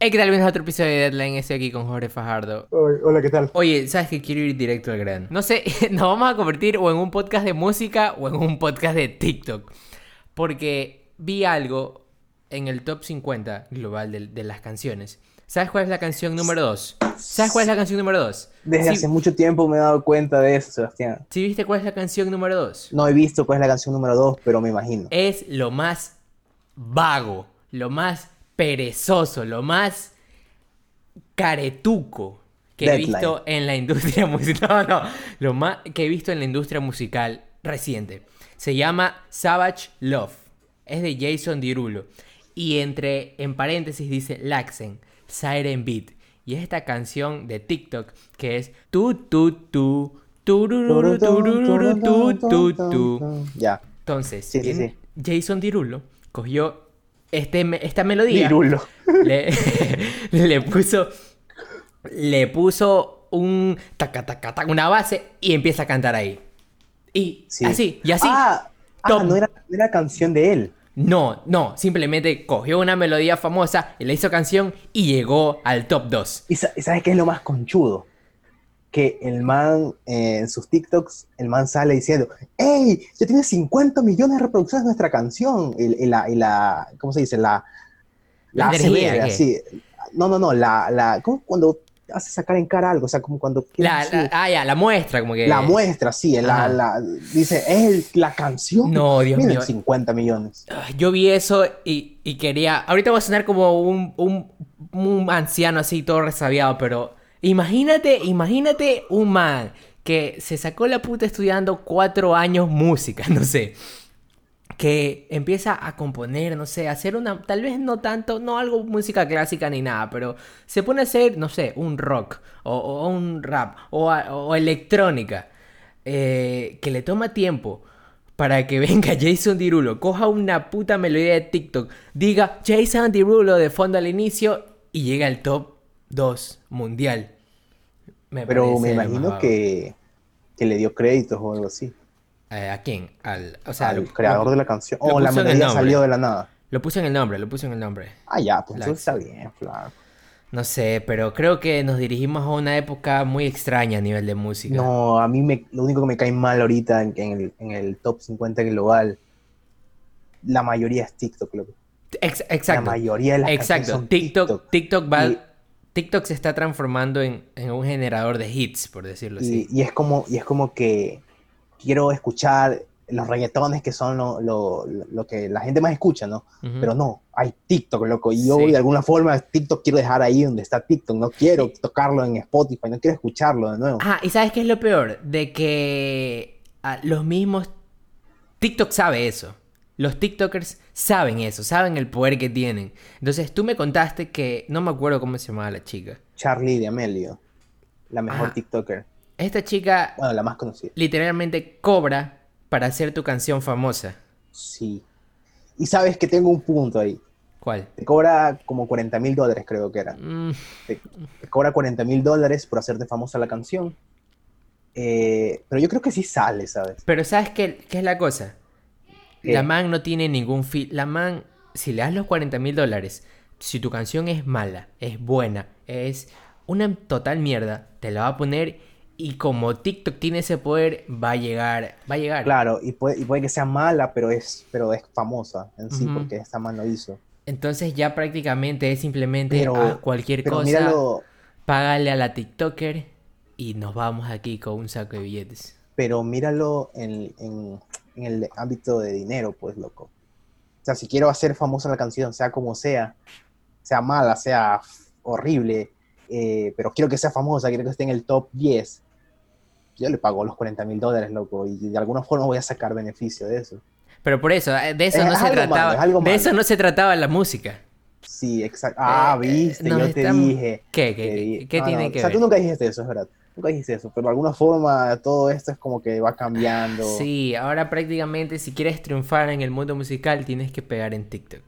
Hey, ¿qué tal? Bienvenidos a otro episodio de Deadline. Estoy aquí con Jorge Fajardo. Hola, ¿qué tal? Oye, ¿sabes que quiero ir directo al grano? No sé, nos vamos a convertir o en un podcast de música o en un podcast de TikTok. Porque vi algo en el top 50 global de, de las canciones. ¿Sabes cuál es la canción número 2? ¿Sabes cuál es la canción número 2? Desde Sí. hace mucho tiempo me he dado cuenta de eso, Sebastián. ¿Sí viste cuál es la canción número 2? No he visto cuál es la canción número 2, pero me imagino. Es lo más vago, lo más perezoso, lo más caretuco que he visto en la industria musical. No, no, lo más que he visto en la industria musical reciente. Se llama Savage Love. Es de Jason Derulo. Y entre, en paréntesis dice Laxen, Siren Beat. Y es esta canción de TikTok que es tu tu tu turururu, turururu, tu tu tu. Ya. Entonces, Sí, sí, en- Jason Derulo cogió este, esta melodía. Virulo. Le, le puso. Le puso un taca, taca, taca, una base y empieza a cantar ahí. Y Sí. así, y así. Ah, ah, no era, no era canción de él. No, no, simplemente cogió una melodía famosa y le hizo canción y llegó al top 2. ¿Y sa- y sabes qué es lo más conchudo? Que el man eh, en sus TikToks, el man sale diciendo, ¡Ey! Ya tiene 50 millones de reproducciones nuestra canción. Y, y la, y la, ¿cómo se dice? La, La la energía, así. No, no, no, la, la, ¿cómo cuando hace sacar en cara algo? O sea, como cuando... La, la- ah, ya, la muestra, como que. La muestra, sí, la, la- dice, es la canción. No, Dios Miren, mío. 50 millones. Yo vi eso y, y quería. Ahorita voy a sonar como un, un, un anciano así, todo resabiado, pero imagínate, imagínate un man que se sacó la puta estudiando cuatro años música, no sé. Que empieza a componer, no sé, a hacer una. Tal vez no tanto, no algo música clásica ni nada, pero se pone a hacer, no sé, un rock o, un rap o electrónica. eh, que le toma tiempo para que venga Jason Derulo, coja una puta melodía de TikTok, diga Jason Derulo de fondo al inicio y llega al top 2 mundial. Me Pero me imagino que, que le dio créditos o algo así. Eh, ¿A quién? Al, o sea, al lo- creador lo- de la canción. O la puso en el melodía salió de la nada. Lo puse en el nombre, lo puse en el nombre. Ah, ya, pues La- eso está bien, claro. No sé, pero creo que nos dirigimos a una época muy extraña a nivel de música. No, a mí me, lo único que me cae mal ahorita en, en el, en el top 50 global, la mayoría es TikTok, loco. Ex- La exacto. mayoría de las canciones Exacto. son TikTok, TikTok va. Y- TikTok se está transformando en, en un generador de hits, por decirlo así. Y, y es como, y es como que quiero escuchar los reggaetones que son lo, lo- lo que la gente más escucha, ¿no? Pero no, hay TikTok, loco. Y yo Sí. de alguna forma TikTok quiero dejar ahí donde está TikTok. No quiero tocarlo en Spotify, no quiero escucharlo de nuevo. Ah, ¿y sabes qué es lo peor? De que ah, los mismos... TikTok sabe eso. Los TikTokers saben eso, saben el poder que tienen. Entonces tú me contaste que... No me acuerdo cómo se llamaba la chica. Charlie de Amelio, la mejor Ajá. TikToker. Esta chica Bueno, la más conocida. literalmente cobra para hacer tu canción famosa. Sí. Y sabes que tengo un punto ahí. ¿Cuál? Te cobra como 40 mil dólares, creo que era. Mm, Te, te cobra 40 mil dólares por hacerte famosa la canción. Eh, pero yo creo que sí sale, ¿sabes? Pero ¿sabes qué, qué es la cosa? ¿Qué? La man no tiene ningún fin. La man, si le das los 40 mil dólares, si tu canción es mala, es buena, es una total mierda, te la va a poner y como TikTok tiene ese poder, va a llegar, va a llegar. Claro, y puede, y puede que sea mala, pero es, pero es famosa en sí, porque esta man lo hizo. Entonces ya prácticamente es simplemente Pero- a cualquier Pero cosa, míralo, págale a la TikToker y nos vamos aquí con un saco de billetes. pero míralo en, en- en el ámbito de dinero, pues, loco. O sea, si quiero hacer famosa la canción, sea como sea, sea mala, sea horrible, eh, pero quiero que sea famosa, quiero que esté en el top 10, yo le pago los 40 mil dólares, loco, y de alguna forma voy a sacar beneficio de eso. Pero por eso, eh, de eso Es no se algo malo, trataba. es algo de malo. eso no se trataba la música. Sí, exacto. Ah, Eh, eh, viste, nos yo te estamos- dije. ¿Qué? ¿Qué, qué- di- qué no, tiene no, que O sea, ver? tú nunca dijiste eso, es verdad. Nunca dijiste eso, pero de alguna forma todo esto es como que va cambiando. Sí, ahora prácticamente si quieres triunfar en el mundo musical tienes que pegar en TikTok.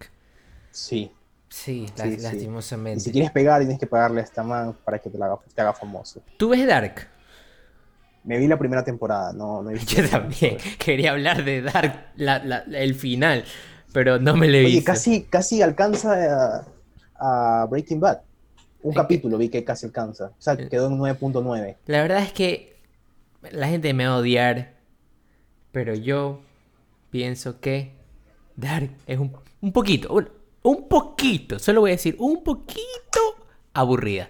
Sí. Sí, Sí, sí. lastimosamente. Y si quieres pegar, tienes que pagarle a esta man para que te, la haga, te haga famoso. ¿Tú ves Dark? Me vi la primera temporada, no, no he visto Yo también. Quería hablar de Dark, la- la- el final, pero no me lo he Oye, casi, casi alcanza a, a Breaking Bad. Un Es que- capítulo vi que casi alcanza. O sea, Eh. quedó en 9.9. La verdad es que la gente me va a odiar, pero yo pienso que Dark es un, un poquito, un, un poquito, solo voy a decir un poquito aburrida.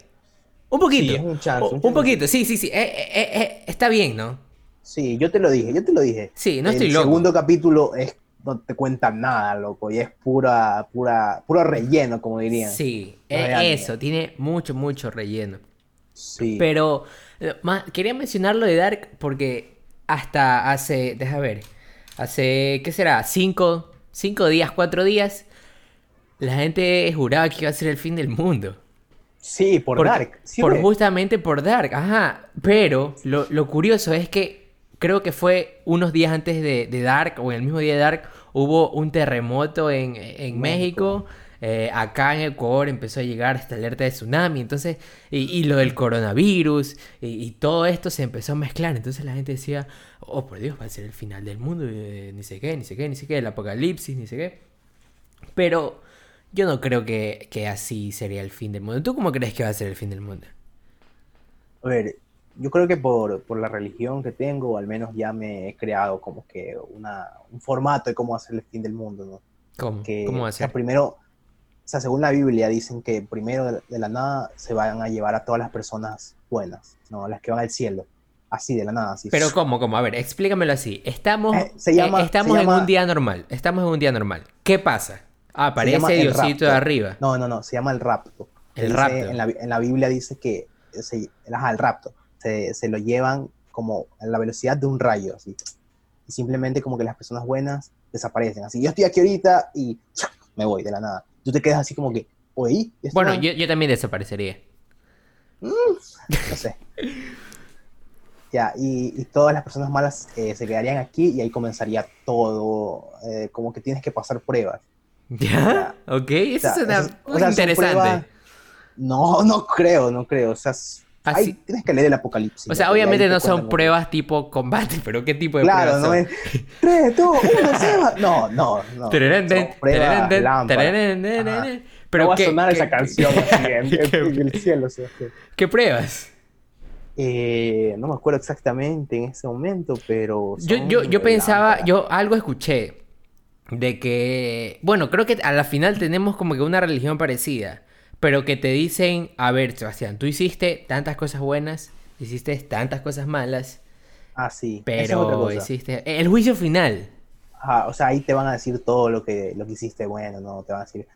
Un poquito. Sí, es un chance, O- un poquito, sí, sí, sí. eh, eh, está bien, ¿no? Sí, yo te lo dije, yo te lo dije. Sí, no el estoy loco. segundo capítulo es no te cuentan nada, loco, y es pura, pura, puro relleno, como dirían. Sí, anime. eso, tiene mucho, mucho relleno. Sí. Pero eh, ma- quería mencionarlo de Dark porque hasta hace, deja ver, hace, ¿qué será? Cinco, cinco días, cuatro días, la gente juraba que iba a ser el fin del mundo. Sí, por Dark. Sí, por justamente por Dark, ajá. Pero lo, lo curioso es que creo que fue unos días antes de, de Dark, o en el mismo día de Dark, hubo un terremoto en, en México. México. eh, acá en Ecuador empezó a llegar esta alerta de tsunami. Entonces, y, y lo del coronavirus, y, y todo esto se empezó a mezclar. Entonces la gente decía, oh por Dios, va a ser el final del mundo, eh, ni sé qué, ni sé qué, ni sé qué, el apocalipsis, ni sé qué. Pero yo no creo que, que así sería el fin del mundo. ¿Tú cómo crees que va a ser el fin del mundo? A ver, yo creo que por, por la religión que tengo, al menos ya me he creado como que una, un formato de cómo hacer el fin del mundo, ¿no? ¿Cómo? Que, ¿Cómo o sea, ser? primero, o sea, según la Biblia dicen que primero de, de la nada se van a llevar a todas las personas buenas, ¿no? Las que van al cielo, así de la nada, así. Pero ¿cómo? ¿Cómo? A ver, explícamelo así. Estamos, Eh, se llama- eh, estamos se en un día normal. Estamos en un día normal. ¿Qué pasa? Ah, aparece Diosito de arriba. No, no, no, se llama el rapto. El Dice- rapto. En la, en la Biblia dice que se, el rapto. Se, se lo llevan como a la velocidad de un rayo, así. Y simplemente como que las personas buenas desaparecen. Así, yo estoy aquí ahorita y me voy de la nada. Tú te quedas así como que, oye, ¿y esto Bueno, no? yo, yo también desaparecería. no sé. Ya, y, y todas las personas malas eh, se quedarían aquí y ahí comenzaría todo, eh, como que tienes que pasar pruebas. ¿Ya? Ok, eso O sea, suena esas- o sea, interesante. pruebas- No, no creo, no creo. O sea, Así- ahí tienes que leer el apocalipsis. O sea, obviamente te no son pruebas tipo combate, pero ¿qué tipo de Claro, pruebas no son? es. ¡Tres, dos, uno, se va! No, no, no. Tan. No Pero va a ¿qué, sonar esa canción en, el cielo. ¿Qué pruebas? Eh, no me acuerdo exactamente en ese momento, pero. Yo, yo, yo pensaba, lámpara. yo algo escuché de que, bueno, creo que a la final tenemos como que una religión parecida, pero que te dicen, a ver, Sebastián, tú hiciste tantas cosas buenas, hiciste tantas cosas malas, Ah, sí. es pero cosa. hiciste el juicio final. Ajá, o sea, ahí te van a decir todo lo que, lo que hiciste bueno, ¿no? Te van a decir.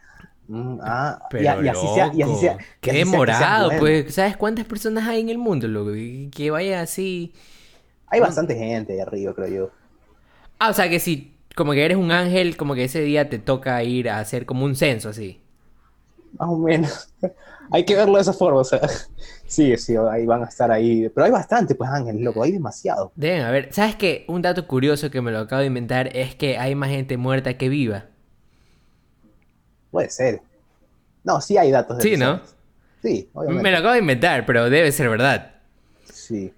mm, ah, Pero y así sea. Y así loco, sea y qué sea bueno. pues, ¿sabes cuántas personas hay en el mundo, loco? Que vaya así. Hay bastante gente ahí arriba, creo yo. Ah, o sea que si como que eres un ángel, como que ese día te toca ir a hacer como un censo así. Más o menos. hay que verlo de esa forma, o sea. Sí, sí, ahí van a estar ahí. Pero hay bastante, pues, ángeles, loco. Hay demasiado. Deben haber. ¿Sabes qué? Un dato curioso que me lo acabo de inventar es que hay más gente muerta que viva. Puede ser. No, sí hay datos de Sí, ¿no? Sí, obviamente. Me lo acabo de inventar, pero debe ser verdad. Sí.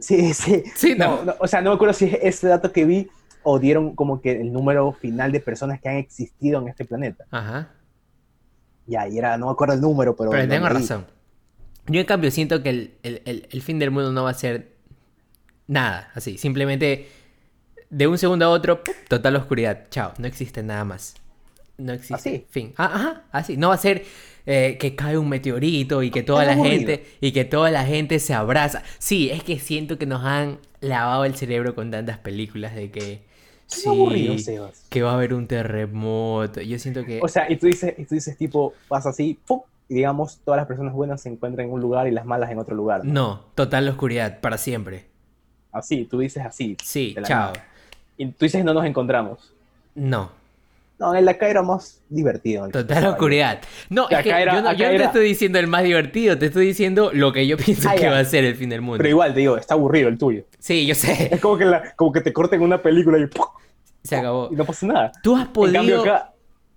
Sí, sí. Sí, ¿no? O sea, no me acuerdo si es ese dato que vi o dieron como que el número final de personas que han existido en este planeta. Ajá. Ya, y era, no me acuerdo el número, pero. Pero tengo razón. Yo en cambio siento que el, el- el- el fin del mundo no va a ser nada, así. Simplemente de un segundo a otro, ¡pum! total oscuridad. Chao, no existe nada más. No existe Así. fin. Ah, ajá, así. No va a ser eh, que cae un meteorito y que toda la aburrido. gente y que toda la gente se abraza. Sí, es que siento que nos han lavado el cerebro con tantas películas de que Qué aburrido, sí, Sebas. que va a haber un terremoto. Yo siento que O sea, y tú dices, y tú dices tipo, pasa así, ¡pum! y digamos, todas las personas buenas se encuentran en un lugar y las malas en otro lugar. ¿no? no, total oscuridad para siempre. Así, tú dices así. Sí, chao. nada. Y tú dices, no nos encontramos. No, No, en la acá era más divertido. el- total oscuridad. No, Y es que acá era- yo no, acá yo no te era- estoy diciendo el más divertido, te estoy diciendo lo que yo pienso Ah, que ya. va a ser el fin del mundo. Pero igual, te digo, está aburrido el tuyo. Sí, yo sé, Es como que, la- como que te corten una película y, ¡pum! se acabó. y no pasa nada. Tú has En podido... cambio, acá,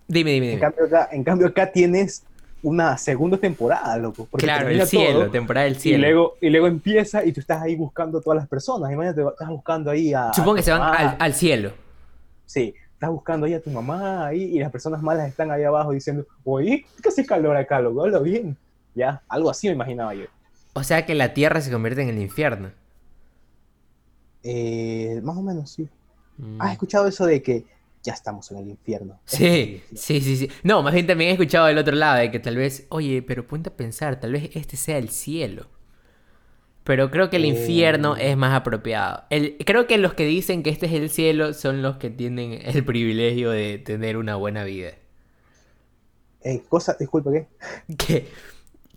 Dime, dime, en, dime. cambio acá, en cambio acá tienes una segunda temporada, loco. Claro, el cielo, todo, temporada del Y cielo. luego, y luego empieza y tú estás ahí buscando a todas las personas. Imagínate, estás buscando ahí a... Supongo que se van al cielo. Sí, estás buscando ahí a tu mamá ahí y las personas malas están ahí abajo diciendo, oye, ¿qué hace calor acá, loco? Habla bien. Ya, algo así me imaginaba yo. O sea que la tierra se convierte en el infierno. Eh, más o menos, sí. Mm. ¿Has escuchado eso de que ya estamos en el infierno? Sí, sí, sí, sí. No, más bien también he escuchado del otro lado de que tal vez, oye, pero ponte a pensar, tal vez este sea el cielo. Pero creo que el infierno Eh. es más apropiado. El, creo que los que dicen que este es el cielo son los que tienen el privilegio de tener una buena vida. Eh, cosa, disculpa, ¿qué? Que,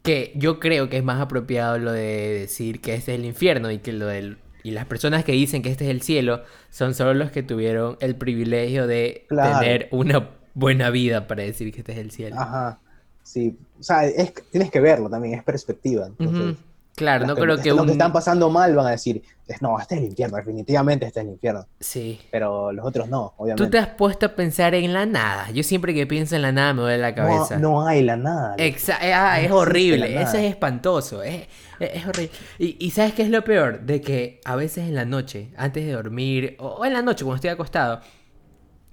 que yo creo que es más apropiado lo de decir que este es el infierno y que lo del... Y las personas que dicen que este es el cielo son solo los que tuvieron el privilegio de Claro. tener una buena vida para decir que este es el cielo. Ajá, sí. O sea, es, tienes que verlo también, es perspectiva. Entonces. Claro, no creo que los un... que están pasando mal van a decir, no, este es el infierno, definitivamente este es el infierno. Sí. Pero los otros no, Tú obviamente. te has puesto a pensar en la nada. Yo siempre que pienso en la nada me duele la No, cabeza. no hay la nada. Exa- ah, es No horrible, eso es espantoso, es, es- es horrible. Y, y ¿sabes qué es lo peor? De que a veces en la noche, antes de dormir, o, o en la noche cuando estoy acostado,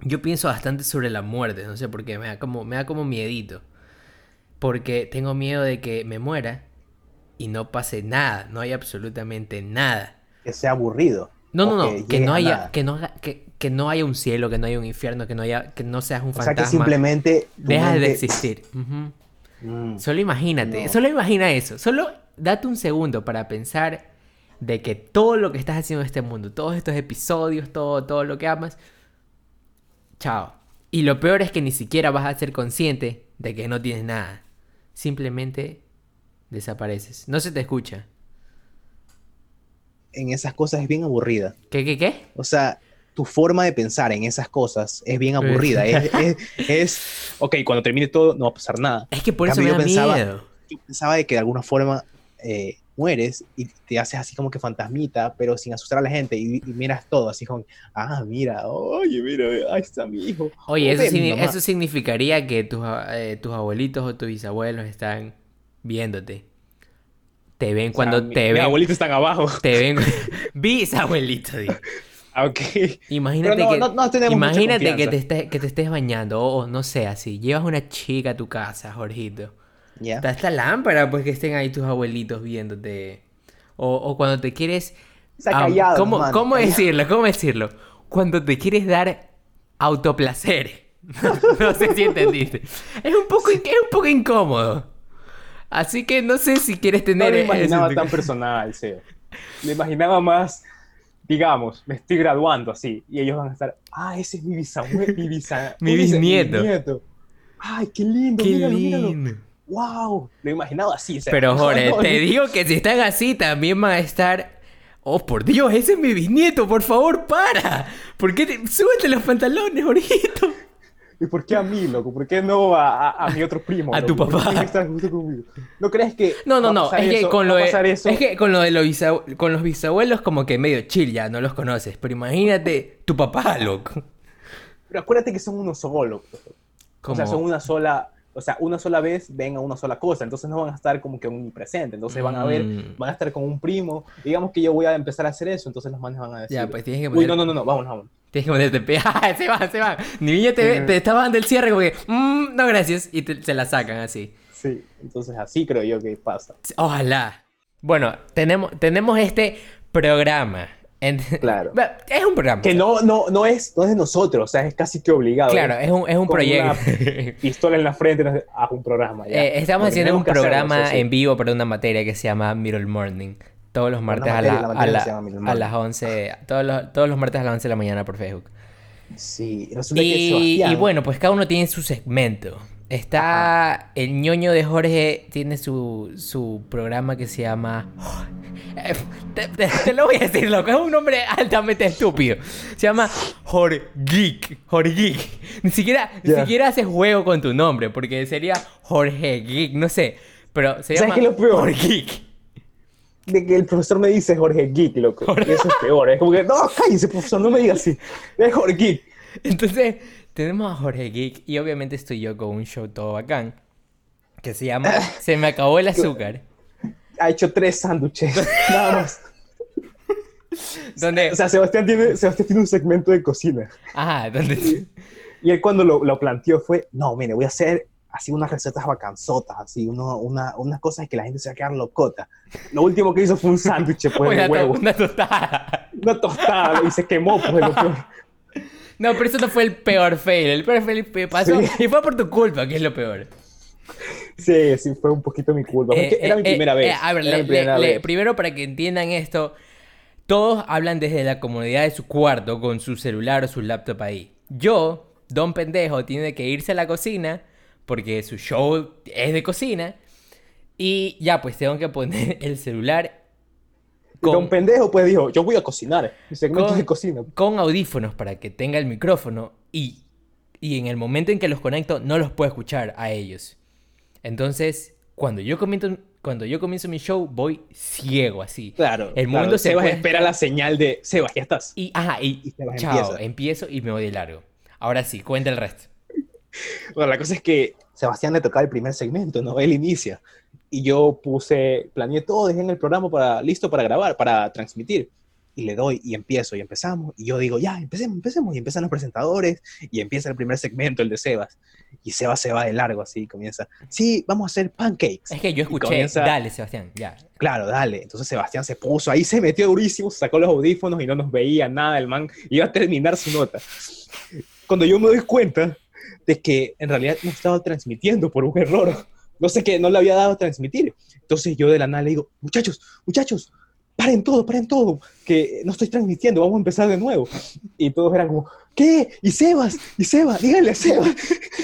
yo pienso bastante sobre la muerte, no sé por qué, me da como, me da como miedito. Porque tengo miedo de que me muera y no pase nada, no hay absolutamente nada. Que sea aburrido. No, no, no, que, no haya, que no, que, que no haya un cielo, que no haya un infierno, que no haya, que no seas un O sea, fantasma. que simplemente... Dejas de mente- existir. Ujú. Mm, Solo imagínate, No. solo imagina eso. Solo date un segundo para pensar de que todo lo que estás haciendo en este mundo, todos estos episodios, todo, todo lo que amas, chao. Y lo peor es que ni siquiera vas a ser consciente de que no tienes nada. Simplemente desapareces. No se te escucha. en esas cosas es bien aburrida. ¿Qué, qué, qué? O sea, tu forma de pensar en esas cosas es bien aburrida. es, es, es, ok, cuando termine todo no va a pasar nada. Es que por eso me da cambio, yo pensaba- miedo. Yo pensaba de que de alguna forma eh, mueres y te haces así como que fantasmita, pero sin asustar a la gente y, y miras todo así como, ah, mira, oye, mira, ahí está mi hijo. Oye, eso, signi- eso significaría que tus, eh, tus abuelitos o tus bisabuelos están viéndote. Te ven cuando O sea, mi- te mis ven. abuelitos están abajo. Te ven. bisabuelito, digo. Ah, Ok. Imagínate no, que, no- no imagínate que te, estés, que te estés bañando, o no sé, así. Llevas una chica a tu casa, Jorgito. Ya. Está esta lámpara, pues que estén ahí tus abuelitos viéndote. O, o cuando te quieres. Está callado, ¿cómo, mano, ¿Cómo callado. decirlo? ¿Cómo decirlo? Cuando te quieres dar autoplacer. no sé si entendiste. Es un poco, es un poco incómodo. Así que no sé si quieres No tener. lo ese- imaginaba tan personal, Seo. Lo imaginaba más, digamos, me estoy graduando así, y ellos van a estar, ah, ese es mi bisabuelo, mi, bisa- Mi bisnieto. Ay, qué lindo, Qué míralo, míralo. lindo. Wow, lo imaginaba así. Pero Jorge, no, te no, digo que si están así también van a estar. Oh, por Dios, ese es mi bisnieto, por favor, para. ¿Por qué te... Súbete los pantalones, Jorgito? ¿Y por qué a mí, loco? ¿Por qué no a, a- a mi otro primo? A loco? tu ¿Por qué papá. justo conmigo? ¿No crees que No, no, no, es que, con lo de, eso? es que con lo de los, bisab- con los bisabuelos como que medio chill ya, no los conoces. Pero imagínate tu papá, loco. Pero acuérdate que son uno solo. O sea, Como- son una sola, o sea, una sola vez ven a una sola cosa, entonces no van a estar como que omnipresentes, entonces van a ver, Mm. van a estar con un primo, digamos que yo voy a empezar a hacer eso, entonces los manes van a decir, Ya, pues tienes que uy, no, no, no, no, vámonos, vámonos. Tienes que ponerte pe... ¡Ah, se van, se van! Ni niño te, te estaba dando el cierre como que... "Mm, no, gracias. Y te- se la sacan así. Sí, entonces así creo yo que pasa. Ojalá. Bueno, tenemos, tenemos este programa. Claro. Es un programa. Que no, no, no es, no es de nosotros, o sea, es casi que obligado. Claro, es un, es un Con proyecto. una pistola en la frente, haz un programa. ya. Eh, estamos Porque haciendo un hacerlo, programa sí, sí. en vivo para una materia que se llama Middle Morning. Todos los martes a, la- la a, la- llama las 11. Todos los, todos los martes a las 11 de la mañana por Facebook. Sí, resulta que Y, Sebastián... y bueno, pues cada uno tiene su segmento. Está el ñoño de Jorge, tiene su, su programa que se llama... Te, te- te lo voy a decir, loco, es un nombre altamente estúpido. Se llama Jorge Geek. Jorge Geek. Ni siquiera, ni siquiera haces juego con tu nombre, porque sería Jorge Geek, no sé. Pero se ¿Sabes llama qué lo peor? Jorge Geek. De que el profesor me dice Jorge Geek, loco. Y eso es peor. Es como que, no, cállense, profesor, no me diga así. Es Jorge Geek. Entonces, tenemos a Jorge Geek y obviamente estoy yo con un show todo bacán que se llama Se me acabó el azúcar. Ha hecho tres sándwiches, nada más. O sea, Sebastián tiene, Sebastián tiene un segmento de cocina. Ajá, donde... Y él cuando lo, lo planteó fue, no, mire, voy a hacer así unas recetas bacanzotas, así uno, una, unas cosas que la gente se va a quedar locota. Lo último que hizo fue un sándwich pues, una, de to- huevo. una tostada. Una tostada y se quemó, pues, lo peor. No, pero eso no fue el peor fail. El peor fail que pasó Sí. y fue por tu culpa, que es lo peor. Sí, sí, fue un poquito mi culpa. Eh, era mi eh, primera eh, vez. eh, a ver, le- mi primera le- primero para que entiendan esto, todos hablan desde la comodidad de su cuarto con su celular o su laptop ahí. Yo, don pendejo, tiene que irse a la cocina porque su show es de cocina y ya pues tengo que poner el celular con, pendejo, pues dijo, yo voy a cocinar. Segmento Con- de cocina. con audífonos para que tenga el micrófono y, y en el momento en que los conecto no los puedo escuchar a ellos. Entonces, cuando yo comienzo, cuando yo comienzo mi show, voy ciego así. Claro. El claro. mundo se Sebas puede- espera la señal de, Sebas, ya estás. Y, ajá, y, Y chao, empieza. empiezo y me voy de largo. Ahora sí, cuenta el resto. Bueno, la cosa es que Sebastián le tocaba el primer segmento, ¿no? Él inicia. Y yo puse, planeé todo, dejé en el programa para, listo para grabar, para transmitir. Y le doy y empiezo y empezamos. Y yo digo, ya, empecemos, empecemos. Y empiezan los presentadores y empieza el primer segmento, el de Sebas. Y Sebas se va de largo así, comienza, sí, vamos a hacer pancakes. Es que yo escuché, comienza- dale, Sebastián, ya. Claro, dale. Entonces Sebastián se puso ahí, se metió durísimo, sacó los audífonos y no nos veía nada. El man iba a terminar su nota. Cuando yo me doy cuenta de que en realidad no estaba transmitiendo por un error, no sé qué, no le había dado a transmitir. Entonces yo de la nada le digo, muchachos, muchachos, paren todo, paren todo, que no estoy transmitiendo, vamos a empezar de nuevo. Y todos eran como, ¿qué? ¿Y Sebas? ¿Y Sebas? Díganle a Sebas.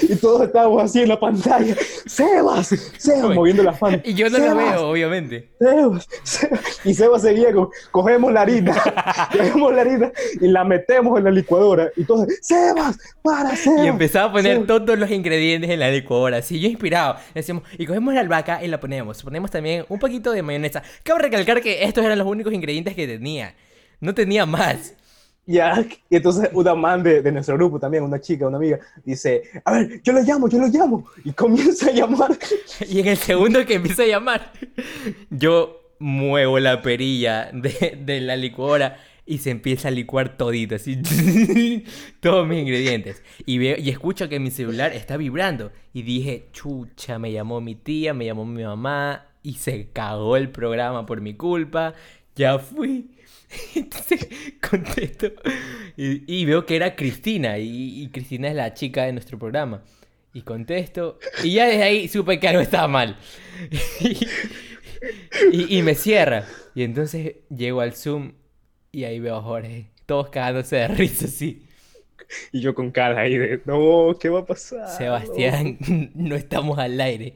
Y todos estábamos así en la pantalla, Sebas, Sebas, moviendo las manos. Y yo no lo "Sebas". veo, obviamente. Sebas, Sebas. Y Sebas seguía con, cogemos la harina, cogemos la harina y la metemos en la licuadora. Y todos, Sebas, para, Sebas. Y empezaba a poner Sebas". todos los ingredientes en la licuadora. Así, yo inspirado. Decíamos, y cogemos la albahaca y la ponemos. Ponemos también un poquito de mayonesa. Cabe recalcar que estos eran los únicos ingredientes que tenía. No tenía más. Ya, y entonces una man de, de nuestro grupo también, una chica, una amiga, dice, a ver, yo lo llamo, yo lo llamo. Y comienza a llamar. Y en el segundo que empieza a llamar, yo muevo la perilla de, de la licuadora y se empieza a licuar todito, así, todos mis ingredientes. Y veo y escucho que mi celular está vibrando. Y dije, chucha, me llamó mi tía, me llamó mi mamá y se cagó el programa por mi culpa. Ya fui. Entonces contesto y, y veo que era Cristina y, y Cristina es la chica de nuestro programa. Y contesto y ya desde ahí supe que algo estaba mal. Y, y- y me cierra. Y entonces llego al Zoom y ahí veo a Jorge, todos cagándose de risa así. Y yo con cara ahí de, no, ¿qué va a pasar? Sebastián, no estamos al aire.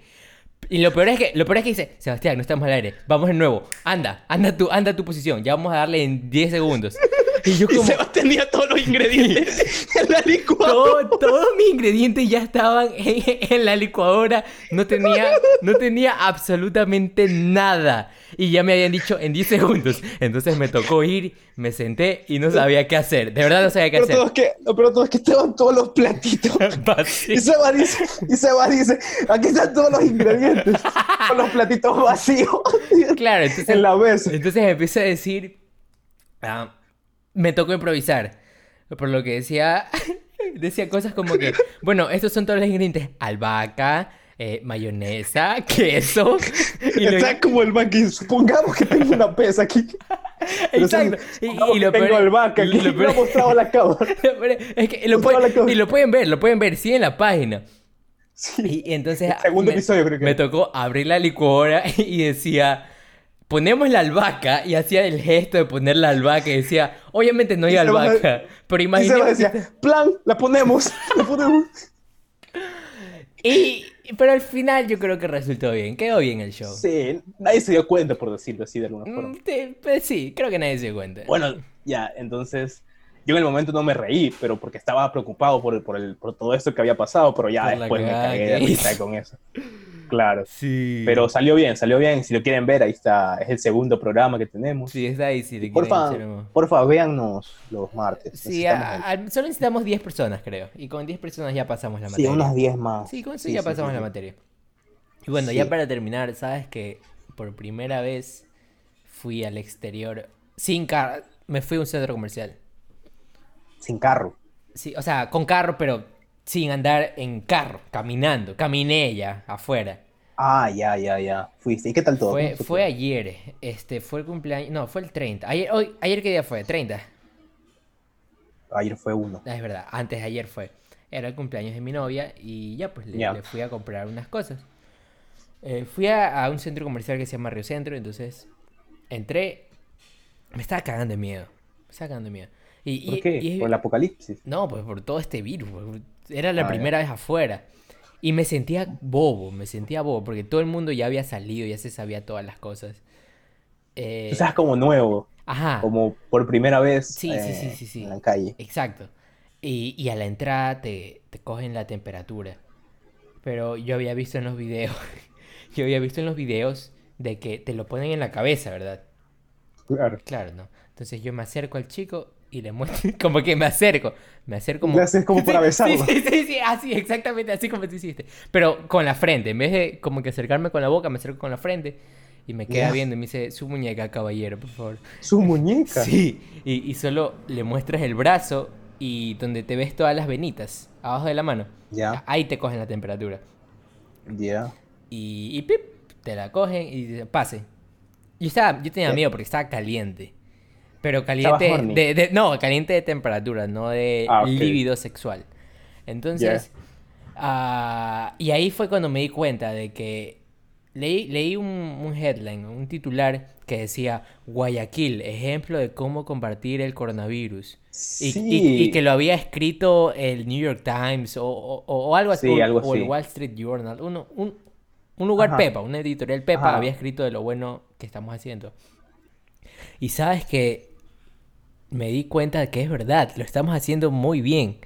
Y lo peor es que, lo peor es que dice, Sebastián, no estamos al aire. Vamos de nuevo. Anda, anda tu, anda tu posición. Ya vamos a darle en 10 segundos. Y yo Y como, Sebas tenía todos los ingredientes en la licuadora. todo- todos mis ingredientes ya estaban en, en la licuadora. No tenía, no tenía absolutamente nada. Y ya me habían dicho en 10 segundos. Entonces me tocó ir, me senté y no sabía qué hacer. De verdad no sabía qué Pero hacer. todo es que, no, pero todo es que estaban todos los platitos. Y Seba dice, y Seba dice, aquí están todos los ingredientes, con los platitos vacíos Claro, entonces, en la mesa. entonces empecé a decir, ah, me tocó improvisar, por lo que decía, decía cosas como que, bueno, estos son todos los ingredientes, albahaca, eh, mayonesa, queso, y lo- Está como el man que supongamos que tengo una pesa aquí. Exacto. Y- y lo tengo peor- albahaca aquí. lo Lo he mostrado a la cámara. es que lo Mostraba la pueden, cosa. y lo pueden ver, lo pueden ver, sí en la página. Sí. Y, y entonces El segundo me, episodio creo que me tocó abrir la licuadora y decía, ponemos la albahaca y hacía el gesto de poner la albahaca y decía, obviamente no hay Y se albahaca, pero Y Seba imaginemos... decía, plan, la ponemos, la ponemos. Y, pero al final yo creo que resultó bien, quedó bien el show. Sí, nadie se dio cuenta, por decirlo así de alguna forma. Mm, sí, pues sí, creo que nadie se dio cuenta. Bueno, ya, entonces yo en el momento no me reí, pero porque estaba preocupado por, el, por, el, por todo esto que había pasado, pero ya Por después me cagué de risa con eso. Claro. sí. Pero salió bien, salió bien. Si lo quieren ver, ahí está. Es el segundo programa que tenemos. Sí, está ahí si quieren porfa, un- porfa, véannos los martes. Sí, a- solo necesitamos 10 personas, creo. Y con 10 personas ya pasamos la Sí, materia. unas 10 más. Sí, con eso Sí, ya sí, pasamos sí, la sí. materia. Y bueno, Sí. ya para terminar, sabes que por primera vez fui al exterior sin car me fui a un centro comercial. Sin carro. Sí, o sea, con carro, pero sin andar en carro, caminando. Caminé ya afuera. Ah, ya, ya, ya. Fuiste. ¿Y qué tal todo? Fue, ¿Cómo fue ayer, este, fue el cumpleaños, no, fue el 30. Ayer, hoy, ayer qué día fue, 30. Ayer fue uno. Ah, es verdad, antes de ayer fue. Era el cumpleaños de mi novia y ya pues le, fui a comprar unas cosas. Eh, fui a, a un centro comercial que se llama Río Centro, entonces entré, me estaba cagando de miedo, me estaba cagando de miedo. Y, ¿Por y- qué? y es- Por el apocalipsis. No, pues por todo este virus. pues, Era la Ah, primera vez afuera. Y me sentía bobo, me sentía bobo, porque todo el mundo ya había salido, ya se sabía todas las cosas. Eh, es como nuevo, ajá, como por primera vez Sí, sí, eh, sí, sí, sí. en la calle. exacto. Y, y a la entrada te, te cogen la temperatura. Pero yo había visto en los videos, yo había visto en los videos de que te lo ponen en la cabeza, ¿verdad? Claro. Claro, ¿no? Entonces yo me acerco al chico y le muestro, como que me acerco, me acerco como... Le haces como para Sí, besarlo. Sí, sí, sí, así, exactamente así como tú hiciste. Pero con la frente, en vez de como que acercarme con la boca, me acerco con la frente y me queda viendo y me dice, su muñeca, caballero, por favor. Su muñeca. Sí, y, y solo le muestras el brazo y donde te ves todas las venitas, abajo de la mano. Ya, Ahí te cogen la temperatura. ya. Y, y pip, te la cogen y pase. Yo, estaba, yo tenía miedo porque estaba caliente. Pero caliente de, de- No, caliente de temperatura, no de Ah, ok. líbido sexual. Entonces... ah, y ahí fue cuando me di cuenta de que leí, leí un, un headline, un titular que decía Guayaquil, ejemplo de cómo combatir el coronavirus. Y, Sí. y- y que lo había escrito el New York Times o, o- o algo así, Sí, o, algo o el así. Wall Street Journal, uno- un, un lugar Ajá. Pepa, una editorial Pepa Ajá. había escrito de lo bueno que estamos haciendo. Y sabes que me di cuenta de que es verdad, lo estamos haciendo muy bien.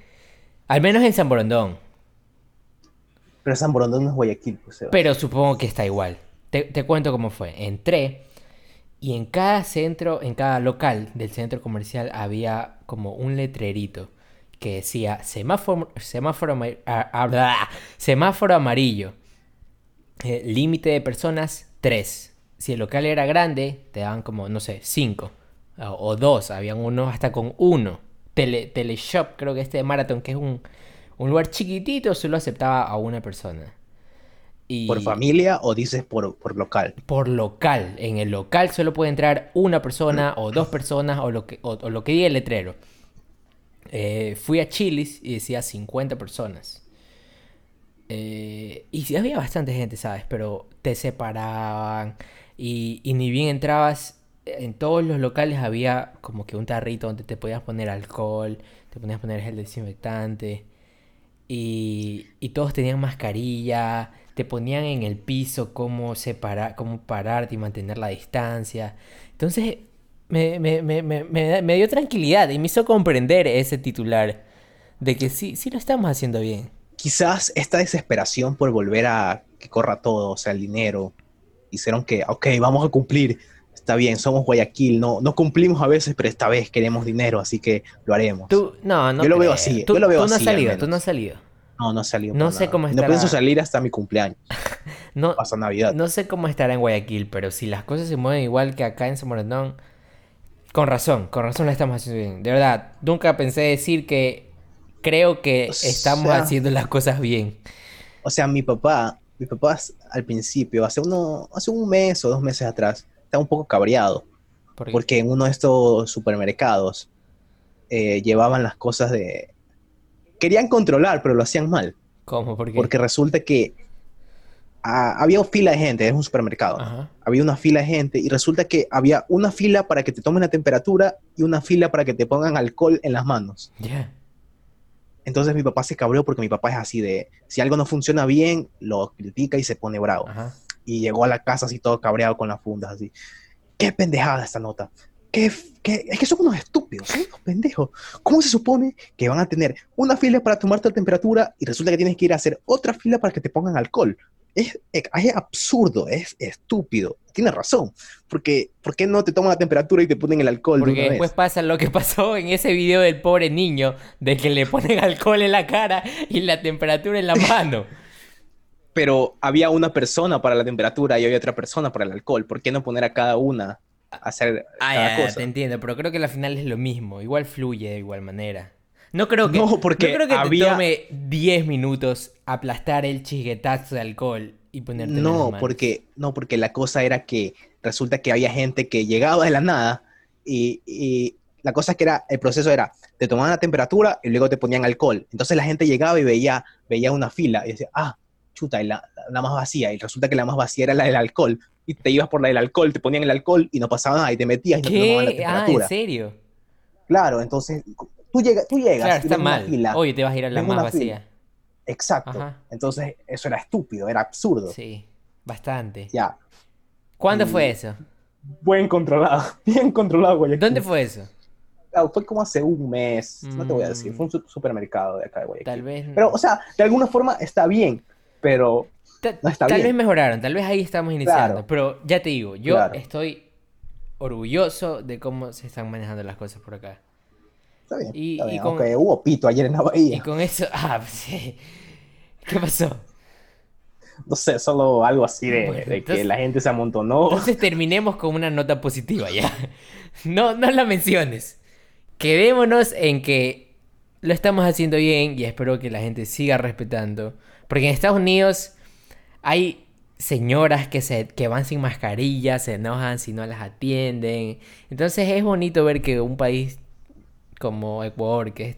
Al menos en San Borondón. Pero San Borondón no es Guayaquil, pues. Pero supongo que está igual. Te, te cuento cómo fue. Entré y en cada centro, en cada local del centro comercial había como un letrerito que decía semáforo, semáforo, ah, ah, semáforo amarillo. Eh, límite de personas 3. Si el local era grande, te daban como, no sé, 5 o 2. Habían unos hasta con 1. Tele, Teleshop, creo que este de Marathon, que es un, un lugar chiquitito, solo aceptaba a una persona. Y ¿Por familia o dices por, por local? por local. En el local solo puede entrar una persona o dos personas o lo que, o, o lo que diga el letrero. Eh, fui a Chili's y decía 50 personas. Eh, y sí había bastante gente, ¿sabes? Pero te separaban y, y ni bien entrabas, en todos los locales había como que un tarrito donde te podías poner alcohol, te podías poner gel desinfectante. Y, todos tenían mascarilla, te ponían en el piso cómo, separa- cómo pararte y mantener la distancia. Entonces me dio tranquilidad y me hizo comprender ese titular de que sí, sí lo estamos haciendo bien. Quizás esta desesperación por volver a que corra todo, o sea, el dinero, hicieron que, ok, vamos a cumplir, está bien, somos Guayaquil, no, no cumplimos a veces, pero esta vez queremos dinero, así que lo haremos. Tú, no, no Yo lo veo así, Tú, yo lo veo tú no has así, salido, tú no has salido. No, no salió. No por sé nada. cómo No estará. pienso salir hasta mi cumpleaños, No, hasta Navidad. no sé cómo estará en Guayaquil, pero si las cosas se mueven igual que acá en San Borondón, con razón, con razón la estamos haciendo bien. De verdad, nunca pensé decir que creo que O estamos sea- haciendo las cosas bien. O sea, mi papá, mi papá al principio, hace uno, hace un mes o dos meses atrás, estaba un poco cabreado, Porque, porque en uno de estos supermercados eh, llevaban las cosas de... Querían controlar, pero lo hacían mal, ¿Cómo? Porque, porque resulta que ah, había fila de gente, es un supermercado, había una fila de gente y resulta que había una fila para que te tomen la temperatura y una fila para que te pongan alcohol en las manos. Entonces mi papá se cabreó porque mi papá es así de, si algo no funciona bien, lo critica y se pone bravo. Ajá. Y llegó a la casa así todo cabreado con las fundas, así. Qué pendejada esta nota. ¿Qué, qué- Es que son unos estúpidos, son unos pendejos. ¿Cómo se supone que van a tener una fila para tomarte la temperatura y resulta que tienes que ir a hacer otra fila para que te pongan alcohol? Es, es absurdo, es estúpido. Tiene razón. Porque, ¿por qué no te toman la temperatura y te ponen el alcohol de Porque una después vez? pasa lo que pasó en ese video del pobre niño, de que le ponen alcohol en la cara y la temperatura en la mano. Pero había una persona para la temperatura y había otra persona para el alcohol. ¿Por qué no poner a cada una hacer Ah, cada ya, cosa. te entiendo, pero creo que al final es lo mismo. Igual fluye de igual manera. No creo que, No, porque no creo que había- te tome 10 minutos aplastar el chisguetazo de alcohol y ponerte en las No, porque, no, porque la cosa era que resulta que había gente que llegaba de la nada y, y la cosa es que era, el proceso era, te tomaban la temperatura y luego te ponían alcohol. Entonces la gente llegaba y veía, veía una fila y decía, ah, chuta, y la, la más vacía. Y resulta que la más vacía era la del alcohol. Y te ibas por la del alcohol, te ponían el alcohol y no pasaba nada y te metías y no te tomaban la. Ah. ¿en serio? claro, entonces tú, llega, tú llegas Claro, y está mal. fila. Oye, te vas a ir a la más vacía. fila. Exacto. Ajá. Entonces eso era estúpido, era absurdo. Sí, bastante. Ya. ¿Cuándo Y- fue eso? Buen controlado, bien controlado, Guayaquil. ¿Dónde fue eso? Ah, fue como hace un mes, no te voy a decir, Mm. fue un su- supermercado de acá de Guayaquil. Tal vez. Pero, o sea, de alguna forma está bien, pero Ta- no está tal bien. vez mejoraron, tal vez ahí estamos iniciando. Claro. Pero ya te digo, yo Claro. estoy orgulloso de cómo se están manejando las cosas por acá. está bien. Y- está y bien, con- aunque hubo pito ayer en la bahía. Y con eso. Ah, pues, sí. ¿Qué pasó? No sé, solo algo así de, Bueno, de entonces- que la gente se amontonó. Entonces terminemos con una nota positiva ya. No, no la menciones. Quedémonos en que lo estamos haciendo bien y espero que la gente siga respetando. Porque en Estados Unidos hay señoras que, se, que van sin mascarilla, se enojan si no las atienden. Entonces es bonito ver que un país como Ecuador, que es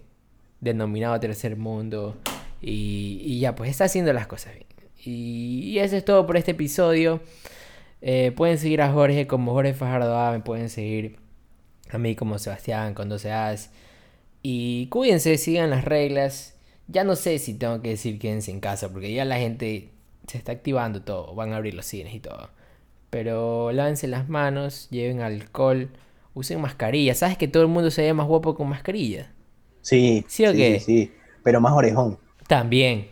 denominado tercer mundo, y, ya, pues está haciendo las cosas bien. Y, y eso es todo por este episodio. Eh, pueden seguir a Jorge como Jorge Fajardo A, me pueden seguir a mí como Sebastián con 12 As. Y cuídense, sigan las reglas. Ya no sé si tengo que decir quédense en casa, porque ya la gente se está activando todo, van a abrir los cines y todo. Pero lávense las manos, lleven alcohol, usen mascarilla. ¿Sabes que todo el mundo se ve más guapo con mascarilla? Sí, ¿Sí o qué? Sí, sí, pero más orejón. También,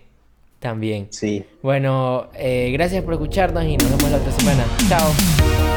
también. Sí. Bueno, eh, gracias por escucharnos y nos vemos la otra semana. Chao.